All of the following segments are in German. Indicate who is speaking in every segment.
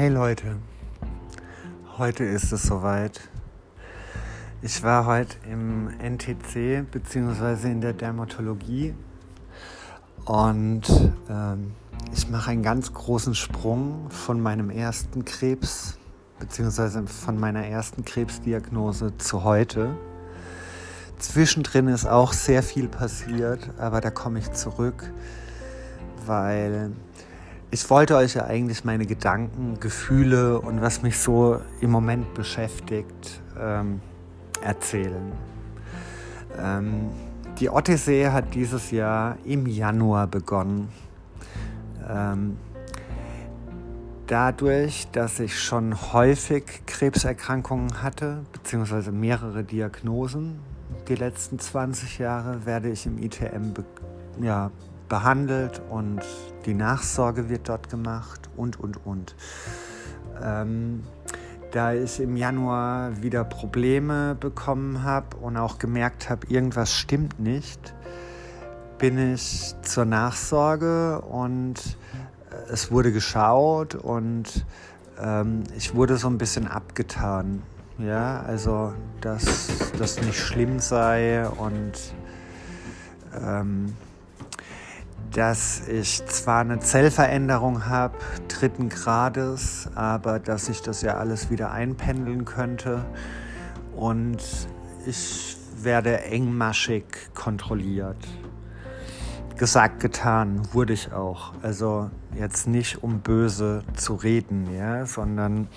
Speaker 1: Hey Leute, heute ist es soweit. Ich war heute im NTC bzw. in der Dermatologie und ähm, ich mache einen ganz großen Sprung von meinem ersten Krebs bzw. von meiner ersten Krebsdiagnose zu heute. Zwischendrin ist auch sehr viel passiert, aber da komme ich zurück, weil ich wollte euch ja eigentlich meine Gedanken, Gefühle und was mich so im Moment beschäftigt ähm, erzählen. Ähm, die Odyssee hat dieses Jahr im Januar begonnen. Ähm, dadurch, dass ich schon häufig Krebserkrankungen hatte, beziehungsweise mehrere Diagnosen die letzten 20 Jahre, werde ich im ITM ja, behandelt und die Nachsorge wird dort gemacht und, und, und. Ähm, da ich im Januar wieder Probleme bekommen habe und auch gemerkt habe, irgendwas stimmt nicht, bin ich zur Nachsorge und äh, es wurde geschaut und ähm, ich wurde so ein bisschen abgetan. Ja, also dass das nicht schlimm sei und ähm, dass ich zwar eine Zellveränderung habe, dritten Grades, aber dass ich das ja alles wieder einpendeln könnte. Und ich werde engmaschig kontrolliert gesagt, getan, wurde ich auch. Also jetzt nicht um böse zu reden, ja, sondern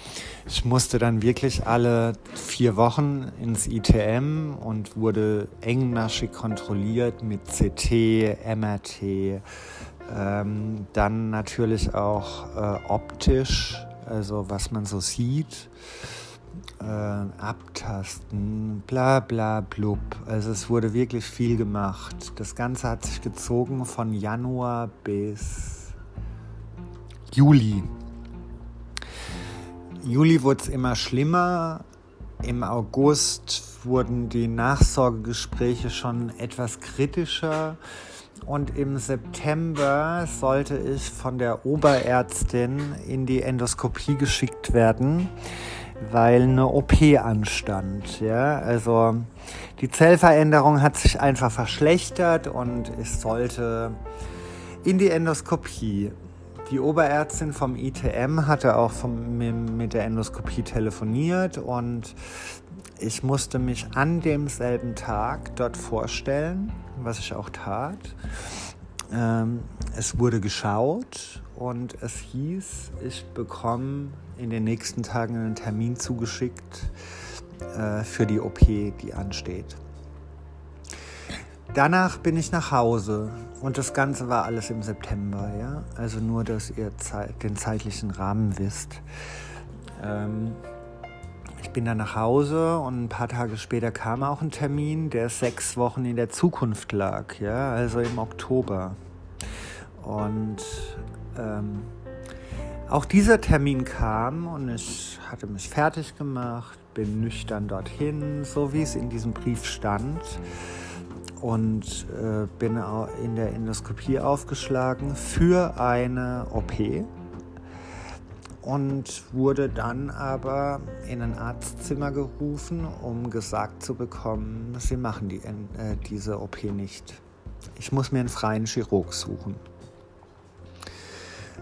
Speaker 1: ich musste dann wirklich alle vier Wochen ins ITM und wurde engmaschig kontrolliert mit CT, MRT, ähm, dann natürlich auch äh, optisch, also was man so sieht äh, abtasten, bla bla blub. Also es wurde wirklich viel gemacht. Das Ganze hat sich gezogen von Januar bis Juli. Juli wurde es immer schlimmer. Im August wurden die Nachsorgegespräche schon etwas kritischer. Und im September sollte ich von der Oberärztin in die Endoskopie geschickt werden weil eine OP anstand. Ja? Also die Zellveränderung hat sich einfach verschlechtert und ich sollte in die Endoskopie. Die Oberärztin vom ITM hatte auch vom, mit der Endoskopie telefoniert und ich musste mich an demselben Tag dort vorstellen, was ich auch tat. Ähm, es wurde geschaut und es hieß, ich bekomme in den nächsten Tagen einen Termin zugeschickt äh, für die OP, die ansteht. Danach bin ich nach Hause und das Ganze war alles im September, ja. Also nur, dass ihr Zeit, den zeitlichen Rahmen wisst. Ähm, ich bin dann nach Hause und ein paar Tage später kam auch ein Termin, der sechs Wochen in der Zukunft lag, ja, also im Oktober. Und ähm, auch dieser Termin kam und ich hatte mich fertig gemacht, bin nüchtern dorthin, so wie es in diesem Brief stand. Und äh, bin in der Endoskopie aufgeschlagen für eine OP und wurde dann aber in ein Arztzimmer gerufen, um gesagt zu bekommen, sie machen die, äh, diese OP nicht. Ich muss mir einen freien Chirurg suchen.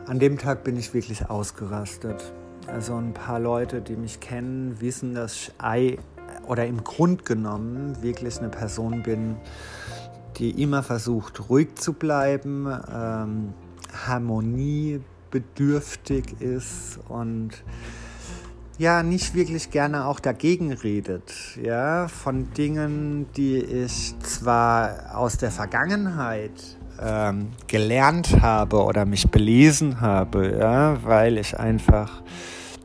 Speaker 1: An dem Tag bin ich wirklich ausgerastet. Also ein paar Leute, die mich kennen, wissen, dass ich oder im Grund genommen wirklich eine Person bin, die immer versucht, ruhig zu bleiben, ähm, harmoniebedürftig ist und ja, nicht wirklich gerne auch dagegen redet, ja, von Dingen, die ich zwar aus der Vergangenheit ähm, gelernt habe oder mich belesen habe, ja, weil ich einfach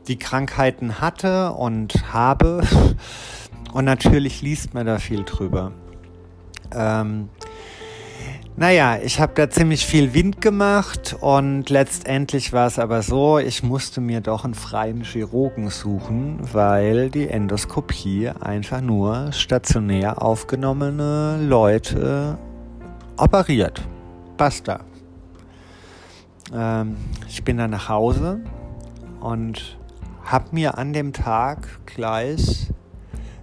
Speaker 1: die Krankheiten hatte und habe. Und natürlich liest man da viel drüber. Ähm, naja, ich habe da ziemlich viel Wind gemacht und letztendlich war es aber so, ich musste mir doch einen freien Chirurgen suchen, weil die Endoskopie einfach nur stationär aufgenommene Leute operiert. Basta. Ähm, ich bin dann nach Hause und habe mir an dem Tag gleich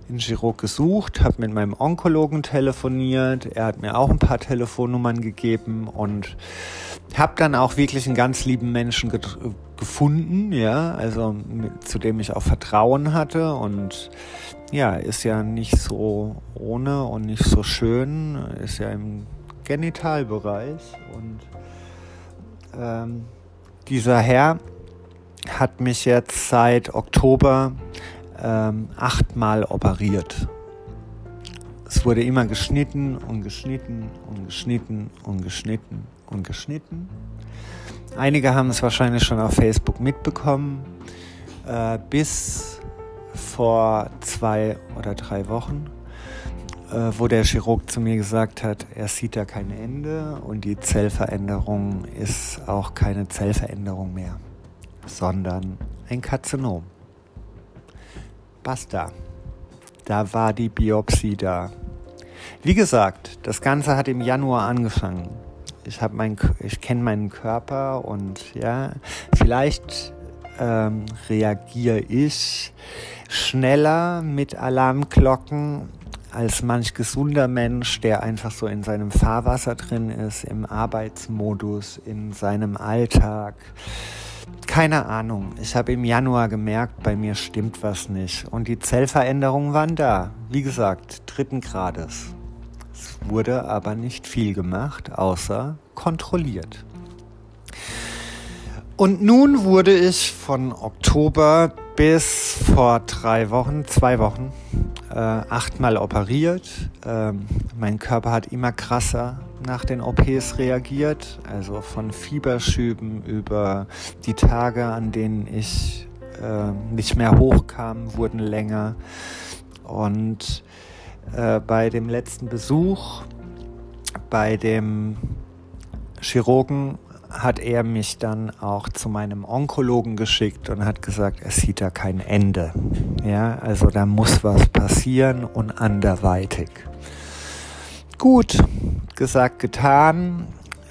Speaker 1: den Chirurg gesucht, habe mit meinem Onkologen telefoniert. Er hat mir auch ein paar Telefonnummern gegeben und habe dann auch wirklich einen ganz lieben Menschen ge gefunden, ja, also mit, zu dem ich auch Vertrauen hatte und ja, ist ja nicht so ohne und nicht so schön, ist ja im Genitalbereich und ähm, dieser Herr hat mich jetzt seit Oktober ähm, achtmal operiert. Es wurde immer geschnitten und geschnitten und geschnitten und geschnitten und geschnitten. Einige haben es wahrscheinlich schon auf Facebook mitbekommen. Äh, bis vor zwei oder drei Wochen, wo der Chirurg zu mir gesagt hat, er sieht da kein Ende und die Zellveränderung ist auch keine Zellveränderung mehr, sondern ein Karzinom. Basta. Da war die Biopsie da. Wie gesagt, das Ganze hat im Januar angefangen. Ich mein, ich kenne meinen Körper und ja, vielleicht ähm, reagiere ich schneller mit Alarmglocken als manch gesunder Mensch, der einfach so in seinem Fahrwasser drin ist, im Arbeitsmodus, in seinem Alltag keine Ahnung. Ich habe im Januar gemerkt, bei mir stimmt was nicht. Und die Zellveränderungen waren da. Wie gesagt, dritten Grades. Es wurde aber nicht viel gemacht, außer kontrolliert. Und nun wurde ich von Oktober bis vor drei Wochen, zwei Wochen, äh, achtmal operiert. Ähm, mein Körper hat immer krasser nach den OPs reagiert, also von Fieberschüben über die Tage, an denen ich äh, nicht mehr hochkam, wurden länger. Und äh, bei dem letzten Besuch bei dem Chirurgen hat er mich dann auch zu meinem Onkologen geschickt und hat gesagt, er sieht da kein Ende. Ja, also da muss was passieren und anderweitig. Gut, gesagt, getan.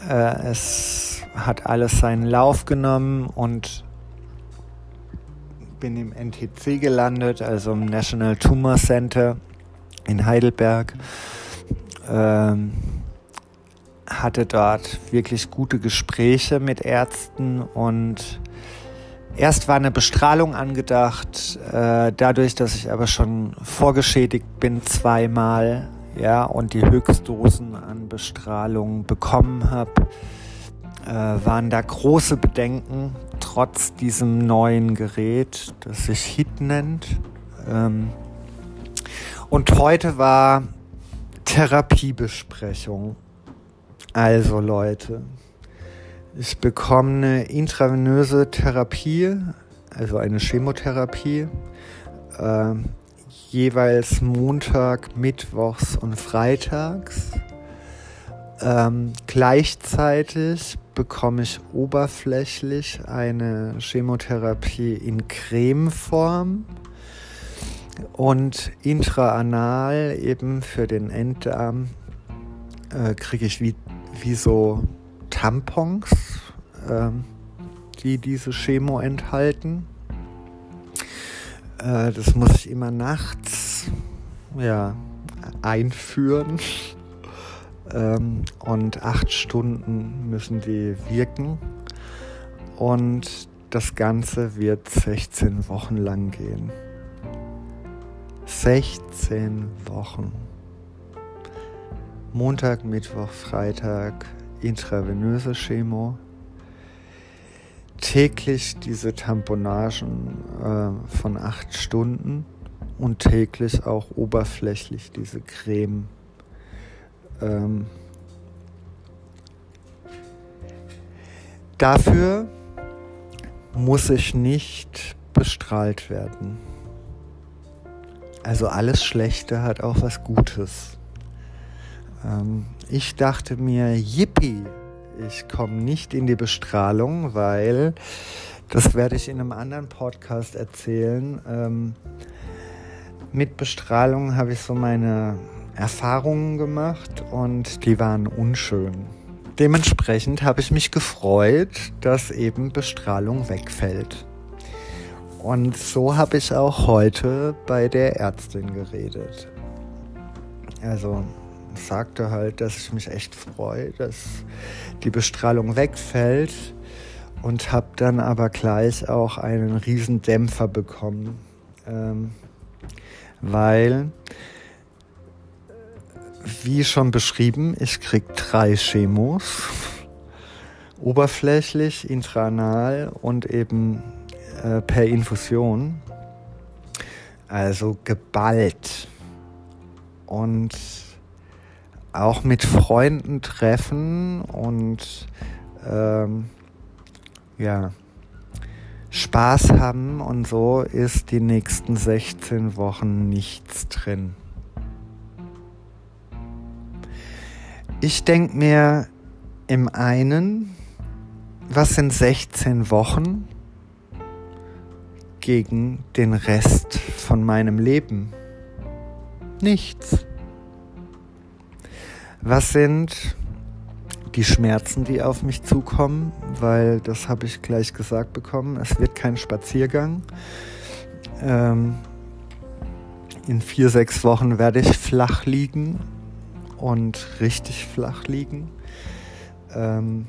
Speaker 1: Äh, es hat alles seinen Lauf genommen und bin im NTC gelandet, also im National Tumor Center in Heidelberg. Ähm, hatte dort wirklich gute Gespräche mit Ärzten und erst war eine Bestrahlung angedacht. Äh, dadurch, dass ich aber schon vorgeschädigt bin zweimal, ja, und die Höchstdosen an Bestrahlung bekommen habe, äh, waren da große Bedenken, trotz diesem neuen Gerät, das sich HIT nennt. Ähm, und heute war Therapiebesprechung. Also Leute, ich bekomme eine intravenöse Therapie, also eine Chemotherapie. Äh, jeweils Montag, Mittwochs und Freitags. Ähm, gleichzeitig bekomme ich oberflächlich eine Chemotherapie in Cremeform und intraanal eben für den Enddarm äh, kriege ich wie, wie so Tampons, äh, die diese Chemo enthalten. Äh, das muss ich immer nachts ja, einführen. ähm, und acht Stunden müssen die wirken. Und das Ganze wird 16 Wochen lang gehen. 16 Wochen. Montag, Mittwoch, Freitag intravenöse Chemo täglich diese Tamponagen äh, von acht Stunden und täglich auch oberflächlich diese Creme. Ähm, dafür muss ich nicht bestrahlt werden. Also alles Schlechte hat auch was Gutes. Ähm, ich dachte mir, yippie, ich komme nicht in die Bestrahlung, weil, das werde ich in einem anderen Podcast erzählen, ähm, mit Bestrahlung habe ich so meine Erfahrungen gemacht und die waren unschön. Dementsprechend habe ich mich gefreut, dass eben Bestrahlung wegfällt. Und so habe ich auch heute bei der Ärztin geredet. Also sagte halt, dass ich mich echt freue, dass die Bestrahlung wegfällt und habe dann aber gleich auch einen riesen Dämpfer bekommen, ähm, weil, wie schon beschrieben, ich krieg drei Chemos, oberflächlich, intranal und eben äh, per Infusion, also geballt. Und auch mit Freunden treffen und ähm, ja, Spaß haben und so ist die nächsten 16 Wochen nichts drin. Ich denke mir im einen, was sind 16 Wochen gegen den Rest von meinem Leben? Nichts. Was sind die Schmerzen, die auf mich zukommen? Weil das habe ich gleich gesagt bekommen. Es wird kein Spaziergang. Ähm, in vier, sechs Wochen werde ich flach liegen und richtig flach liegen. Ähm,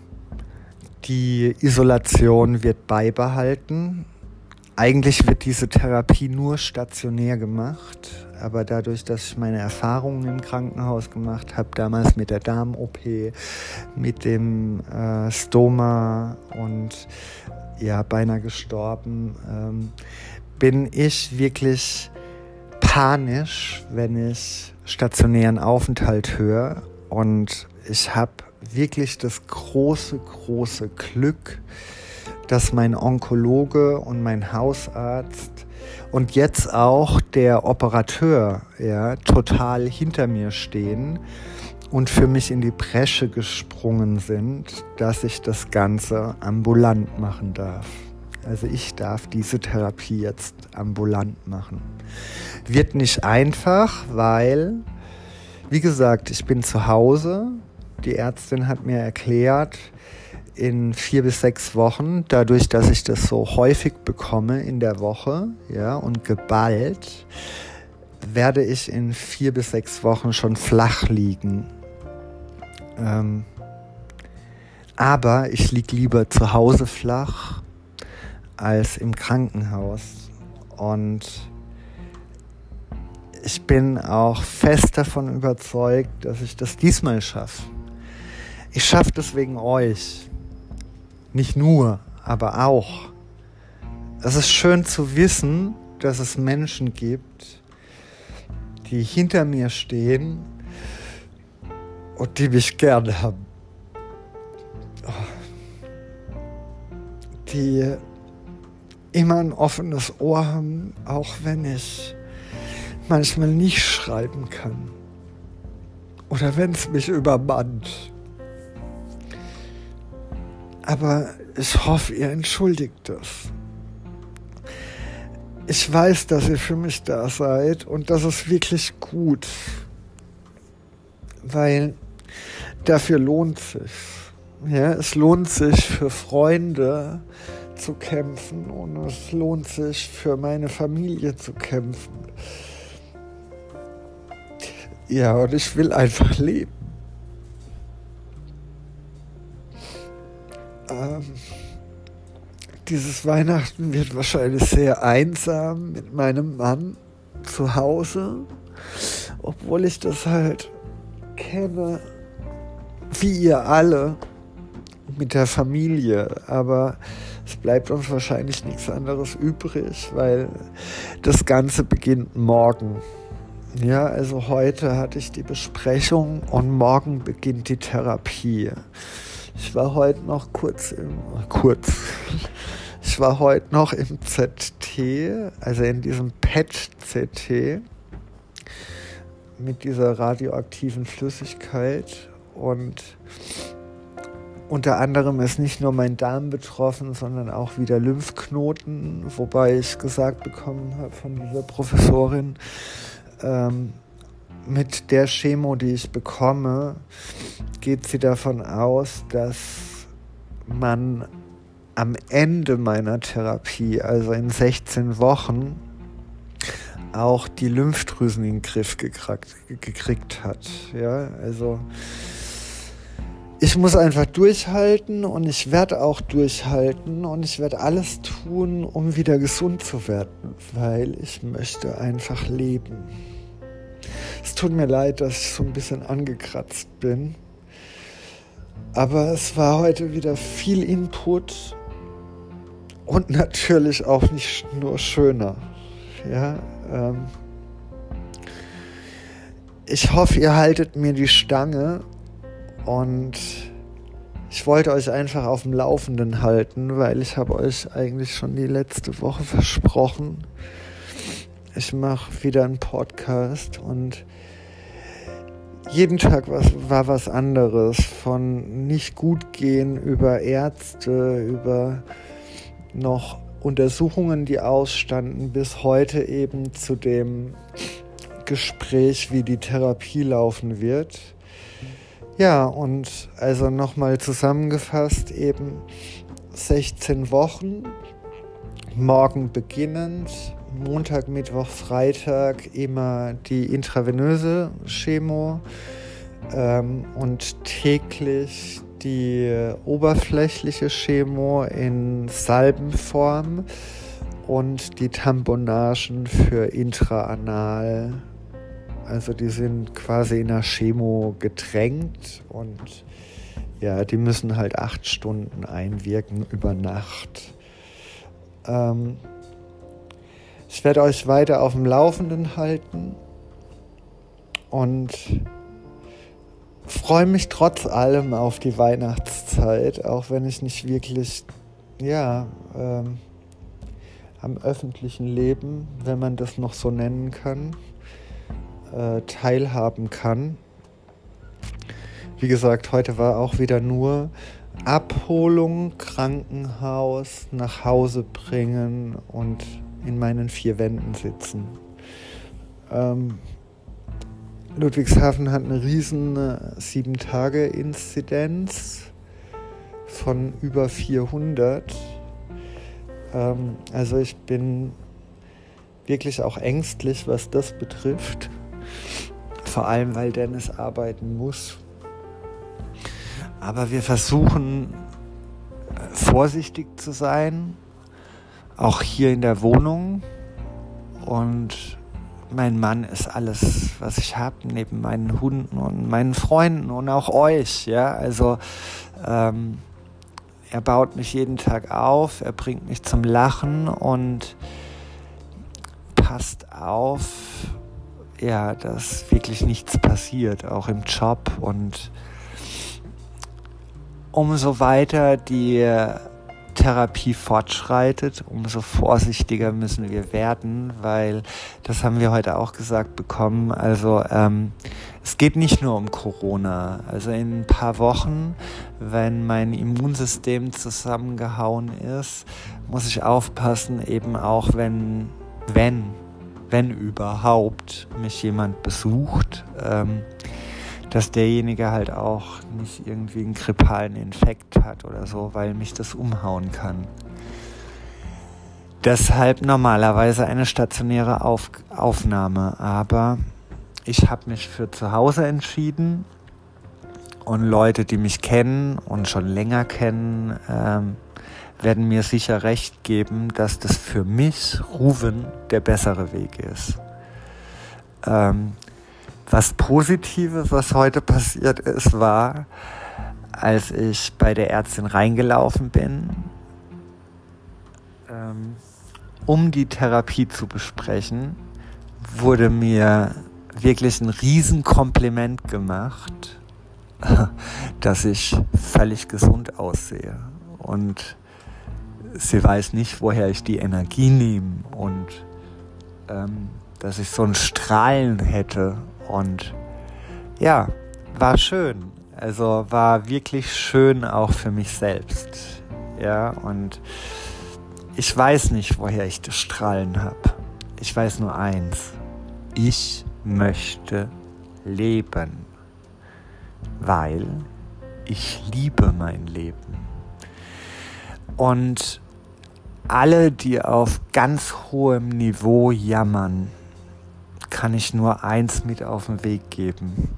Speaker 1: die Isolation wird beibehalten. Eigentlich wird diese Therapie nur stationär gemacht, aber dadurch, dass ich meine Erfahrungen im Krankenhaus gemacht habe, damals mit der Darm-OP, mit dem äh, Stoma und ja, beinahe gestorben, ähm, bin ich wirklich panisch, wenn ich stationären Aufenthalt höre. Und ich habe wirklich das große, große Glück, dass mein Onkologe und mein Hausarzt und jetzt auch der Operateur ja, total hinter mir stehen und für mich in die Bresche gesprungen sind, dass ich das Ganze ambulant machen darf. Also ich darf diese Therapie jetzt ambulant machen. Wird nicht einfach, weil, wie gesagt, ich bin zu Hause. Die Ärztin hat mir erklärt, in vier bis sechs Wochen, dadurch, dass ich das so häufig bekomme in der Woche, ja, und geballt, werde ich in vier bis sechs Wochen schon flach liegen. Ähm, aber ich liege lieber zu Hause flach als im Krankenhaus. Und ich bin auch fest davon überzeugt, dass ich das diesmal schaffe. Ich schaffe das wegen euch. Nicht nur, aber auch. Es ist schön zu wissen, dass es Menschen gibt, die hinter mir stehen und die mich gern haben. Die immer ein offenes Ohr haben, auch wenn ich manchmal nicht schreiben kann. Oder wenn es mich übermannt. Aber ich hoffe, ihr entschuldigt das. Ich weiß, dass ihr für mich da seid und das ist wirklich gut. Weil dafür lohnt sich. Ja, es lohnt sich für Freunde zu kämpfen und es lohnt sich für meine Familie zu kämpfen. Ja, und ich will einfach leben. Ähm, dieses Weihnachten wird wahrscheinlich sehr einsam mit meinem Mann zu Hause, obwohl ich das halt kenne, wie ihr alle, mit der Familie. Aber es bleibt uns wahrscheinlich nichts anderes übrig, weil das Ganze beginnt morgen. Ja, also heute hatte ich die Besprechung und morgen beginnt die Therapie. Ich war heute noch kurz im, kurz, ich war heute noch im ZT, also in diesem PET-CT mit dieser radioaktiven Flüssigkeit und unter anderem ist nicht nur mein Darm betroffen, sondern auch wieder Lymphknoten, wobei ich gesagt bekommen habe von dieser Professorin, ähm, mit der Chemo, die ich bekomme, geht sie davon aus, dass man am Ende meiner Therapie, also in 16 Wochen, auch die Lymphdrüsen in den Griff gekriegt, gekriegt hat. Ja, also ich muss einfach durchhalten und ich werde auch durchhalten und ich werde alles tun, um wieder gesund zu werden, weil ich möchte einfach leben. Es tut mir leid, dass ich so ein bisschen angekratzt bin, aber es war heute wieder viel Input und natürlich auch nicht nur schöner. Ja, ähm ich hoffe, ihr haltet mir die Stange und ich wollte euch einfach auf dem Laufenden halten, weil ich habe euch eigentlich schon die letzte Woche versprochen. Ich mache wieder einen Podcast und jeden Tag was, war was anderes. Von nicht gut gehen über Ärzte, über noch Untersuchungen, die ausstanden, bis heute eben zu dem Gespräch, wie die Therapie laufen wird. Ja, und also nochmal zusammengefasst, eben 16 Wochen, morgen beginnend, Montag, Mittwoch, Freitag immer die intravenöse Chemo ähm, und täglich die oberflächliche Chemo in Salbenform und die Tamponagen für intraanal also die sind quasi in der Chemo getränkt und ja, die müssen halt acht Stunden einwirken über Nacht. Ähm, ich werde euch weiter auf dem Laufenden halten und freue mich trotz allem auf die Weihnachtszeit, auch wenn ich nicht wirklich, ja, ähm, am öffentlichen Leben, wenn man das noch so nennen kann, äh, teilhaben kann. Wie gesagt, heute war auch wieder nur Abholung, Krankenhaus, nach Hause bringen und in meinen vier Wänden sitzen. Ähm, Ludwigshafen hat eine riesen 7-Tage-Inzidenz von über 400. Ähm, also ich bin wirklich auch ängstlich, was das betrifft. Vor allem, weil Dennis arbeiten muss. Aber wir versuchen äh, vorsichtig zu sein, auch hier in der Wohnung. Und mein Mann ist alles, was ich habe, neben meinen Hunden und meinen Freunden und auch euch. Ja, also ähm, er baut mich jeden Tag auf, er bringt mich zum Lachen und passt auf, ja, dass wirklich nichts passiert, auch im Job. Und umso weiter die Therapie fortschreitet, umso vorsichtiger müssen wir werden, weil das haben wir heute auch gesagt bekommen. Also ähm, es geht nicht nur um Corona. Also in ein paar Wochen, wenn mein Immunsystem zusammengehauen ist, muss ich aufpassen, eben auch wenn, wenn wenn überhaupt mich jemand besucht, ähm, dass derjenige halt auch nicht irgendwie einen grippalen Infekt hat oder so, weil mich das umhauen kann. Deshalb normalerweise eine stationäre Auf Aufnahme, aber ich habe mich für zu Hause entschieden und Leute, die mich kennen und schon länger kennen, ähm, werden mir sicher recht geben, dass das für mich, Ruven, der bessere Weg ist. Ähm, was Positives, was heute passiert ist, war, als ich bei der Ärztin reingelaufen bin, ähm, um die Therapie zu besprechen, wurde mir wirklich ein Riesenkompliment gemacht, dass ich völlig gesund aussehe. Und sie weiß nicht, woher ich die Energie nehme und ähm, dass ich so ein Strahlen hätte. Und ja, war schön. Also war wirklich schön auch für mich selbst. Ja, und ich weiß nicht, woher ich das Strahlen habe. Ich weiß nur eins. Ich möchte leben, weil ich liebe mein Leben Und alle, die auf ganz hohem Niveau jammern, kann ich nur eins mit auf den Weg geben.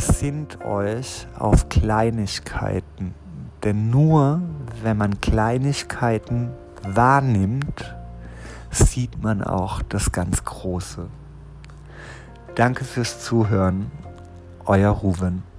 Speaker 1: Besinnt euch auf Kleinigkeiten. Denn nur wenn man Kleinigkeiten wahrnimmt, sieht man auch das ganz Große. Danke fürs Zuhören, euer Ruven.